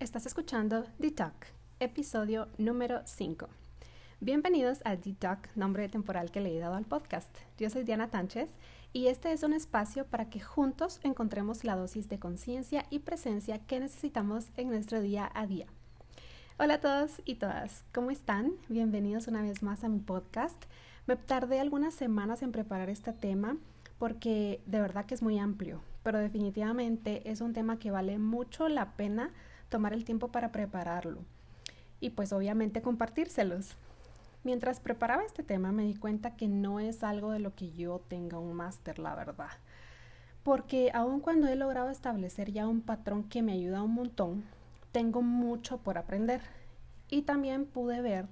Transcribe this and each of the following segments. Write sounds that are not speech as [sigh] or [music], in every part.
Estás escuchando The Talk, episodio número 5. Bienvenidos a The Talk, nombre temporal que le he dado al podcast. Yo soy Diana Tánchez y este es un espacio para que juntos encontremos la dosis de conciencia y presencia que necesitamos en nuestro día a día. Hola a todos y todas, ¿cómo están? Bienvenidos una vez más a mi podcast. Me tardé algunas semanas en preparar este tema porque de verdad que es muy amplio, pero definitivamente es un tema que vale mucho la pena tomar el tiempo para prepararlo y pues obviamente compartírselos. Mientras preparaba este tema me di cuenta que no es algo de lo que yo tenga un máster, la verdad. Porque aun cuando he logrado establecer ya un patrón que me ayuda un montón, tengo mucho por aprender. Y también pude ver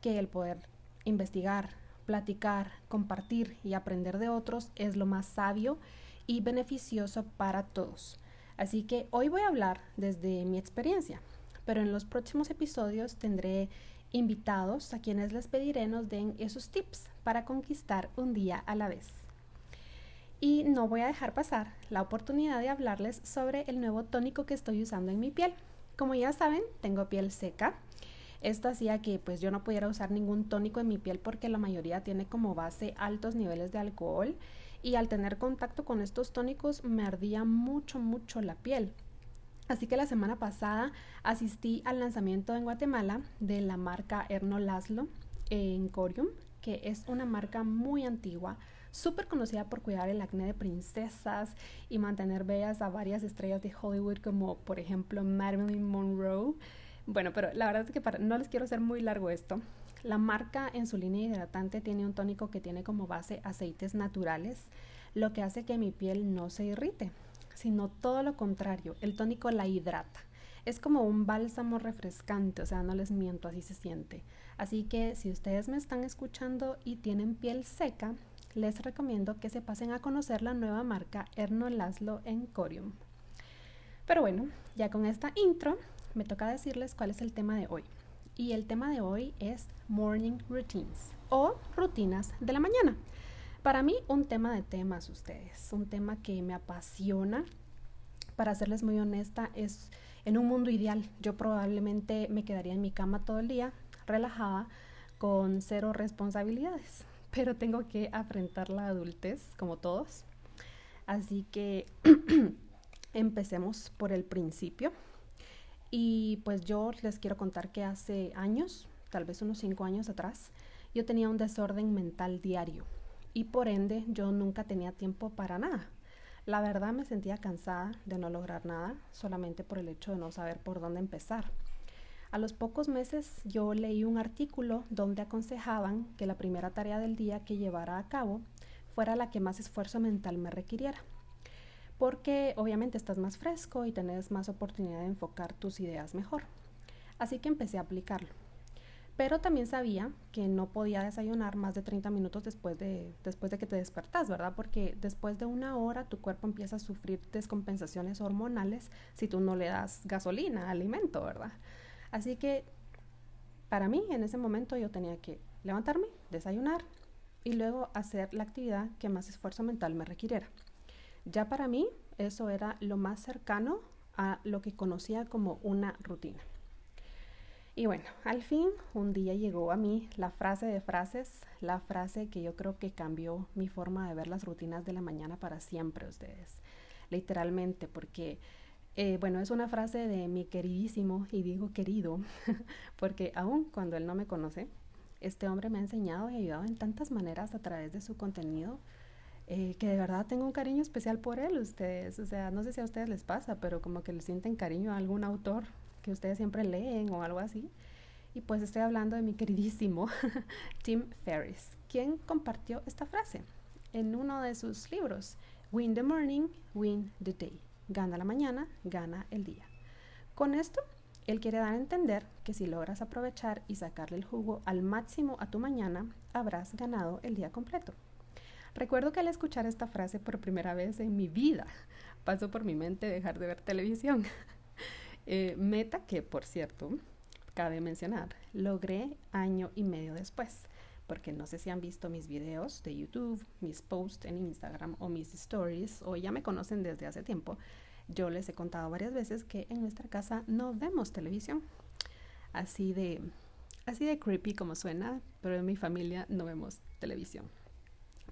que el poder investigar, platicar, compartir y aprender de otros es lo más sabio y beneficioso para todos. Así que hoy voy a hablar desde mi experiencia, pero en los próximos episodios tendré invitados a quienes les pediré nos den esos tips para conquistar un día a la vez. Y no voy a dejar pasar la oportunidad de hablarles sobre el nuevo tónico que estoy usando en mi piel. Como ya saben, tengo piel seca. Esto hacía que pues yo no pudiera usar ningún tónico en mi piel porque la mayoría tiene como base altos niveles de alcohol y al tener contacto con estos tónicos me ardía mucho, mucho la piel. Así que la semana pasada asistí al lanzamiento en Guatemala de la marca Erno Laszlo en Corium, que es una marca muy antigua, súper conocida por cuidar el acné de princesas y mantener bellas a varias estrellas de Hollywood como por ejemplo Marilyn Monroe. Bueno, pero la verdad es que no les quiero hacer muy largo esto. La marca en su línea hidratante tiene un tónico que tiene como base aceites naturales, lo que hace que mi piel no se irrite, sino todo lo contrario, el tónico la hidrata. Es como un bálsamo refrescante, o sea, no les miento, así se siente. Así que si ustedes me están escuchando y tienen piel seca, les recomiendo que se pasen a conocer la nueva marca Erno Laszlo en Corium. Pero bueno, ya con esta intro, me toca decirles cuál es el tema de hoy y el tema de hoy es Morning Routines o rutinas de la mañana. Para mí un tema de temas ustedes, un tema que me apasiona. Para serles muy honesta, es en un mundo ideal. Yo probablemente me quedaría en mi cama todo el día, relajada, con cero responsabilidades. [laughs] Pero tengo que afrontar la adultez, como todos. Así que [clears throat] empecemos por el principio. Y pues yo les quiero contar que hace años, tal vez unos cinco años atrás, yo tenía un desorden mental diario y por ende yo nunca tenía tiempo para nada. La verdad me sentía cansada de no lograr nada solamente por el hecho de no saber por dónde empezar. A los pocos meses yo leí un artículo donde aconsejaban que la primera tarea del día que llevara a cabo fuera la que más esfuerzo mental me requiriera porque obviamente estás más fresco y tenés más oportunidad de enfocar tus ideas mejor. Así que empecé a aplicarlo. Pero también sabía que no podía desayunar más de 30 minutos después de, después de que te despertas, ¿verdad? Porque después de una hora tu cuerpo empieza a sufrir descompensaciones hormonales si tú no le das gasolina, alimento, ¿verdad? Así que para mí en ese momento yo tenía que levantarme, desayunar y luego hacer la actividad que más esfuerzo mental me requiriera. Ya para mí eso era lo más cercano a lo que conocía como una rutina. Y bueno, al fin un día llegó a mí la frase de frases, la frase que yo creo que cambió mi forma de ver las rutinas de la mañana para siempre ustedes. Literalmente, porque, eh, bueno, es una frase de mi queridísimo, y digo querido, [laughs] porque aún cuando él no me conoce, este hombre me ha enseñado y ayudado en tantas maneras a través de su contenido eh, que de verdad tengo un cariño especial por él, ustedes. O sea, no sé si a ustedes les pasa, pero como que le sienten cariño a algún autor que ustedes siempre leen o algo así. Y pues estoy hablando de mi queridísimo [laughs] Tim Ferriss, quien compartió esta frase en uno de sus libros, Win the Morning, Win the Day. Gana la mañana, gana el día. Con esto, él quiere dar a entender que si logras aprovechar y sacarle el jugo al máximo a tu mañana, habrás ganado el día completo. Recuerdo que al escuchar esta frase por primera vez en mi vida, pasó por mi mente dejar de ver televisión. [laughs] Eh, meta que, por cierto, cabe mencionar, logré año y medio después, porque no sé si han visto mis videos de YouTube, mis posts en Instagram o mis stories, o ya me conocen desde hace tiempo. Yo les he contado varias veces que en nuestra casa no vemos televisión. Así de, así de creepy como suena, pero en mi familia no vemos televisión.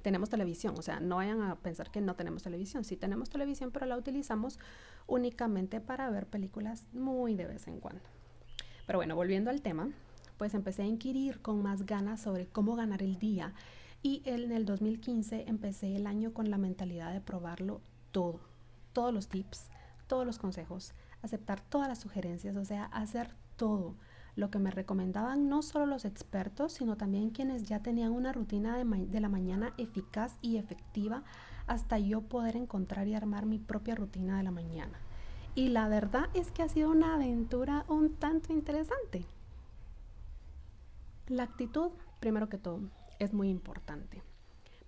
Tenemos televisión, o sea, no vayan a pensar que no tenemos televisión. Sí tenemos televisión, pero la utilizamos únicamente para ver películas muy de vez en cuando. Pero bueno, volviendo al tema, pues empecé a inquirir con más ganas sobre cómo ganar el día y en el 2015 empecé el año con la mentalidad de probarlo todo, todos los tips, todos los consejos, aceptar todas las sugerencias, o sea, hacer todo lo que me recomendaban no solo los expertos, sino también quienes ya tenían una rutina de, la mañana eficaz y efectiva hasta yo poder encontrar y armar mi propia rutina de la mañana. Y la verdad es que ha sido una aventura un tanto interesante. La actitud, primero que todo, es muy importante,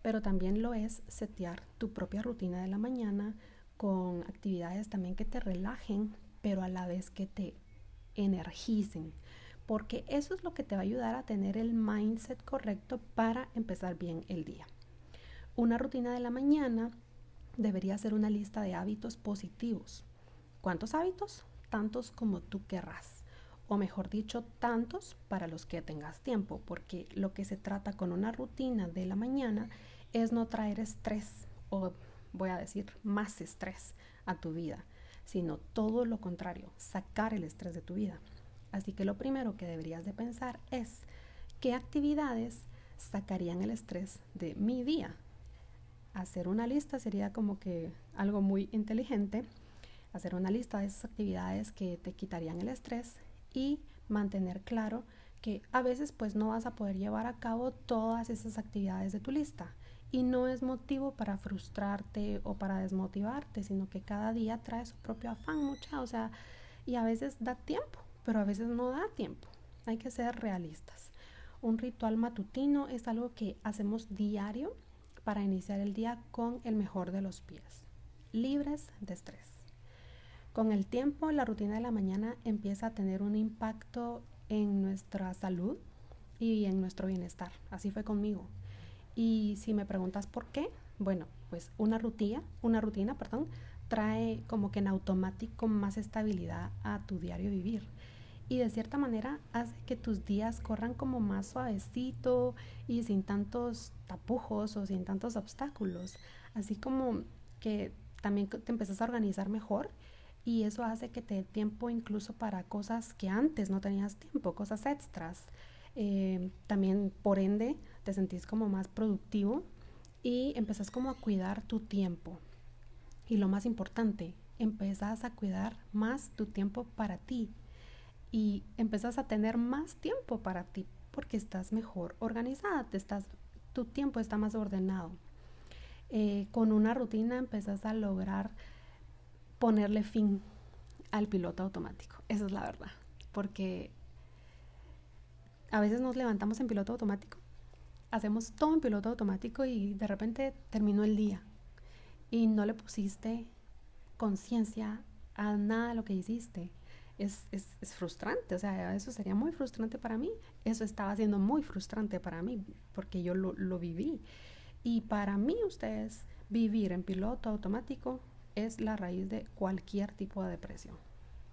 pero también lo es setear tu propia rutina de la mañana con actividades también que te relajen, pero a la vez que te energicen, porque eso es lo que te va a ayudar a tener el mindset correcto para empezar bien el día. Una rutina de la mañana debería ser una lista de hábitos positivos ¿Cuántos hábitos? Tantos como tú querrás. O mejor dicho, tantos para los que tengas tiempo, porque lo que se trata con una rutina de la mañana es no traer estrés o voy a decir más estrés a tu vida, sino todo lo contrario, sacar el estrés de tu vida. Así que lo primero que deberías de pensar es qué actividades sacarían el estrés de mi día. Hacer una lista sería como que algo muy inteligente hacer una lista de esas actividades que te quitarían el estrés y mantener claro que a veces pues no vas a poder llevar a cabo todas esas actividades de tu lista y no es motivo para frustrarte o para desmotivarte, sino que cada día trae su propio afán, mucha, o sea, y a veces da tiempo, pero a veces no da tiempo. Hay que ser realistas. Un ritual matutino es algo que hacemos diario para iniciar el día con el mejor de los pies, libres de estrés. Con el tiempo, la rutina de la mañana empieza a tener un impacto en nuestra salud y en nuestro bienestar. Así fue conmigo. Y si me preguntas por qué, bueno, pues una rutina, una rutina, perdón, trae como que en automático más estabilidad a tu diario vivir. Y de cierta manera hace que tus días corran como más suavecito y sin tantos tapujos o sin tantos obstáculos. Así como que también te empiezas a organizar mejor y eso hace que te dé tiempo incluso para cosas que antes no tenías tiempo, cosas extras. Eh, también, por ende, te sentís como más productivo y empezás como a cuidar tu tiempo. Y lo más importante, empezás a cuidar más tu tiempo para ti y empezás a tener más tiempo para ti porque estás mejor organizada, te estás, tu tiempo está más ordenado. Eh, con una rutina empezás a lograr ponerle fin al piloto automático. Esa es la verdad. Porque a veces nos levantamos en piloto automático, hacemos todo en piloto automático y de repente terminó el día y no le pusiste conciencia a nada de lo que hiciste. Es, frustrante, o sea, eso sería muy frustrante para mí. Eso estaba siendo muy frustrante para mí porque yo lo, lo viví. Y para mí, ustedes, vivir en piloto automático es la raíz de cualquier tipo de depresión.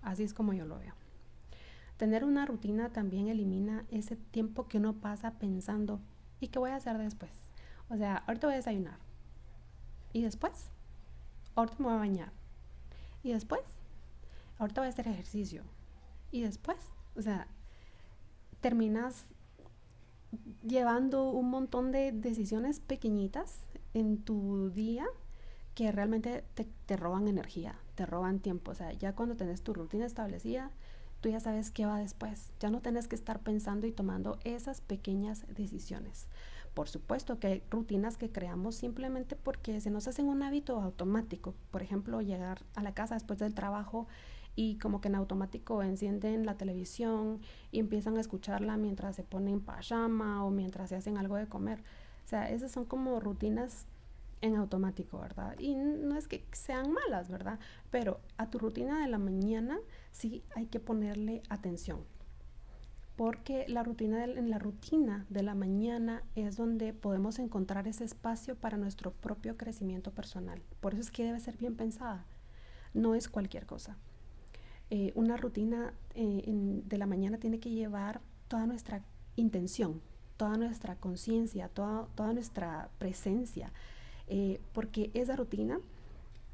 Así es como yo lo veo. Tener una rutina también elimina ese tiempo que uno pasa pensando, ¿y qué voy a hacer después? O sea, ahorita voy a desayunar. ¿Y después? Ahorita me voy a bañar. ¿Y después? Ahorita voy a hacer ejercicio. ¿Y después? O sea, terminas llevando un montón de decisiones pequeñitas en tu día que realmente te, roban energía, te roban tiempo. O sea, ya cuando tenés tu rutina establecida, tú ya sabes qué va después. Ya no tienes que estar pensando y tomando esas pequeñas decisiones. Por supuesto que hay rutinas que creamos simplemente porque se nos hacen un hábito automático. Por ejemplo, llegar a la casa después del trabajo y como que en automático encienden la televisión y empiezan a escucharla mientras se ponen pajama o mientras se hacen algo de comer. O sea, esas son como rutinas en automático, ¿verdad? Y no es que sean malas, ¿verdad? Pero a tu rutina de la mañana sí hay que ponerle atención. Porque la rutina en la rutina de la mañana es donde podemos encontrar ese espacio para nuestro propio crecimiento personal. Por eso es que debe ser bien pensada. no es cualquier cosa. Eh, una rutina eh, de la mañana tiene que llevar toda nuestra intención, toda nuestra conciencia, toda, toda, nuestra presencia, eh, porque esa rutina,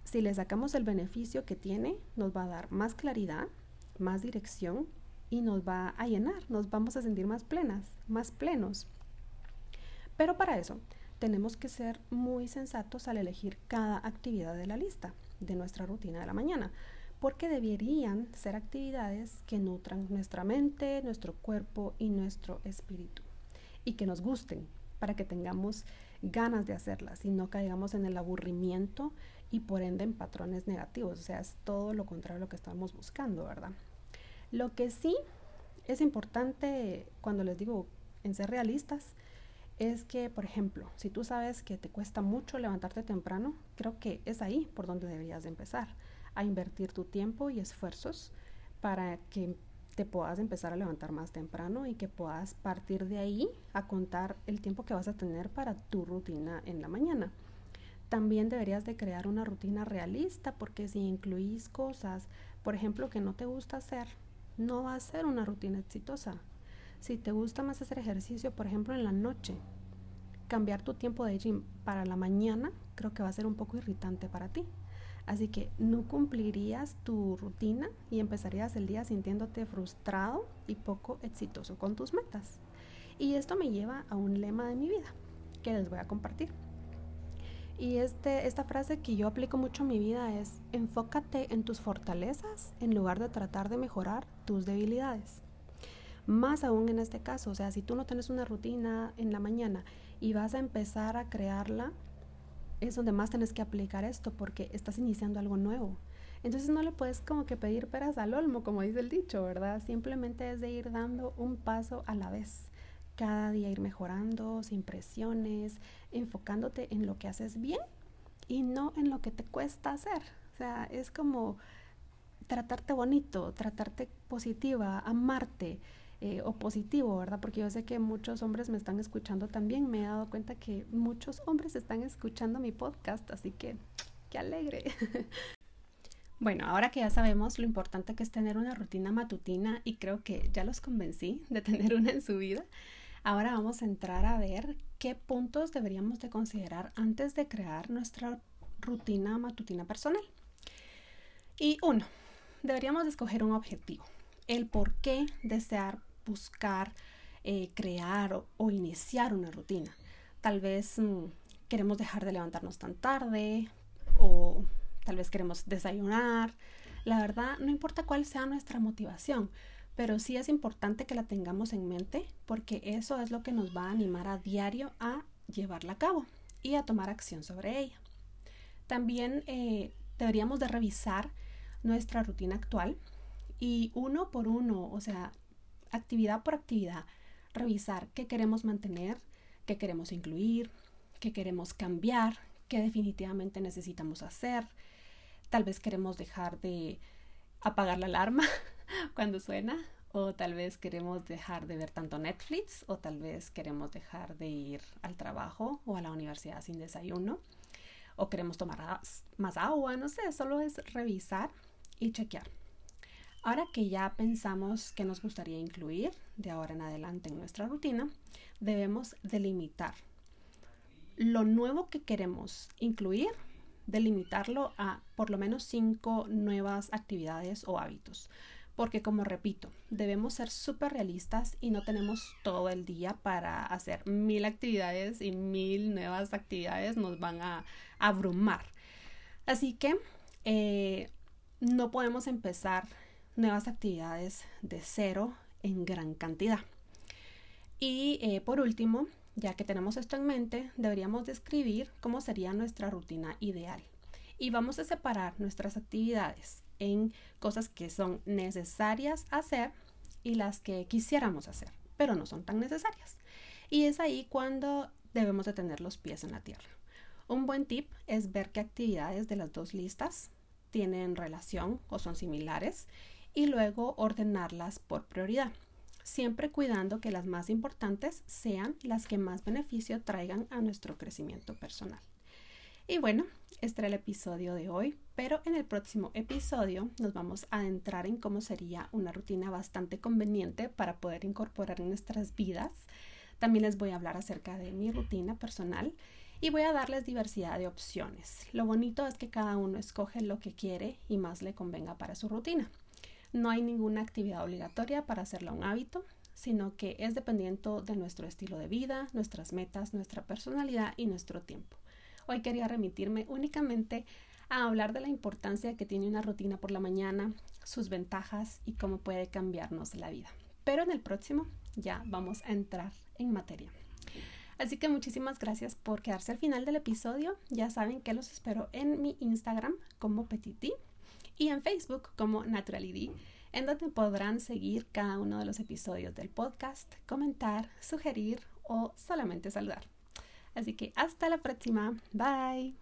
si le sacamos el beneficio que tiene, nos va a dar más claridad, más dirección y nos va a llenar, nos vamos a sentir más plenas, más plenos. Pero para eso tenemos que ser muy sensatos al elegir cada actividad de la lista de nuestra rutina de la mañana, porque deberían ser actividades que nutran nuestra mente, nuestro cuerpo y nuestro espíritu y que nos gusten para que tengamos ganas de hacerlas y no caigamos en el aburrimiento y por ende en patrones negativos. O sea, es todo lo contrario a lo que estamos buscando, ¿verdad? Lo que sí es importante cuando les digo en ser realistas es que, por ejemplo, si tú sabes que te cuesta mucho levantarte temprano, creo que es ahí por donde deberías de empezar, a invertir tu tiempo y esfuerzos para que te puedas empezar a levantar más temprano y que puedas partir de ahí a contar el tiempo que vas a tener para tu rutina en la mañana. También deberías de crear una rutina realista porque si incluís cosas, por ejemplo, que no te gusta hacer, no va a ser una rutina exitosa. Si te gusta más hacer ejercicio, por ejemplo, en la noche, cambiar tu tiempo de gym para la mañana creo que va a ser un poco irritante para ti. Así que no cumplirías tu rutina y empezarías el día sintiéndote frustrado y poco exitoso con tus metas. Y esto me lleva a un lema de mi vida que les voy a compartir. Y este, esta frase que yo aplico mucho en mi vida es, enfócate en tus fortalezas en lugar de tratar de mejorar tus debilidades. Más aún en este caso, o sea, si tú no tienes una rutina en la mañana y vas a empezar a crearla, es donde más tienes que aplicar esto porque estás iniciando algo nuevo. Entonces no le puedes como que pedir peras al olmo, como dice el dicho, ¿verdad? Simplemente es de ir dando un paso a la vez. Cada día ir mejorando, sin presiones, enfocándote en lo que haces bien y no en lo que te cuesta hacer. O sea, es como tratarte bonito, tratarte positiva, amarte, eh, o positivo, ¿verdad? Porque yo sé que muchos hombres me están escuchando también. Me he dado cuenta que muchos hombres están escuchando mi podcast, así que qué alegre. [laughs] Bueno, ahora que ya sabemos lo importante que es tener una rutina matutina y creo que ya los convencí de tener una en su vida, ahora vamos a entrar a ver qué puntos deberíamos de considerar antes de crear nuestra rutina matutina personal. Y uno, deberíamos de escoger un objetivo, el por qué desear buscar eh, crear o, iniciar una rutina. Tal vez mm, queremos dejar de levantarnos tan tarde o tal vez queremos desayunar. La verdad, no importa cuál sea nuestra motivación, pero sí es importante que la tengamos en mente porque eso es lo que nos va a animar a diario a llevarla a cabo y a tomar acción sobre ella. También eh, deberíamos de revisar nuestra rutina actual y uno por uno, o sea, actividad por actividad, revisar qué queremos mantener, qué queremos incluir, qué queremos cambiar, qué definitivamente necesitamos hacer. Tal vez queremos dejar de apagar la alarma [laughs] cuando suena, o tal vez queremos dejar de ver tanto Netflix, o tal vez queremos dejar de ir al trabajo o a la universidad sin desayuno, o queremos tomar más agua, no sé, solo es revisar y chequear. Ahora que ya pensamos que nos gustaría incluir de ahora en adelante en nuestra rutina, debemos delimitar lo nuevo que queremos incluir, delimitarlo a por lo menos cinco nuevas actividades o hábitos. Porque como repito, debemos ser súper realistas y no tenemos todo el día para hacer mil actividades y mil nuevas actividades nos van a abrumar. Así que eh, no podemos empezar nuevas actividades de cero en gran cantidad. Y eh, por último, ya que tenemos esto en mente, deberíamos describir cómo sería nuestra rutina ideal. Y vamos a separar nuestras actividades en cosas que son necesarias hacer y las que quisiéramos hacer, pero no son tan necesarias. Y es ahí cuando debemos de tener los pies en la tierra. Un buen tip es ver qué actividades de las dos listas tienen relación o son similares y luego ordenarlas por prioridad, siempre cuidando que las más importantes sean las que más beneficio traigan a nuestro crecimiento personal. Y bueno, este era el episodio de hoy. Pero en el próximo episodio nos vamos a adentrar en cómo sería una rutina bastante conveniente para poder incorporar en nuestras vidas. También les voy a hablar acerca de mi rutina personal y voy a darles diversidad de opciones. Lo bonito es que cada uno escoge lo que quiere y más le convenga para su rutina. No hay ninguna actividad obligatoria para hacerla un hábito, sino que es dependiente de nuestro estilo de vida, nuestras metas, nuestra personalidad y nuestro tiempo. Hoy quería remitirme únicamente a hablar de la importancia que tiene una rutina por la mañana, sus ventajas y cómo puede cambiarnos la vida. Pero en el próximo ya vamos a entrar en materia. Así que muchísimas gracias por quedarse al final del episodio. Ya saben que los espero en mi Instagram como Petiti y en Facebook como Naturality, en donde podrán seguir cada uno de los episodios del podcast, comentar, sugerir o solamente saludar. Así que hasta la próxima. Bye.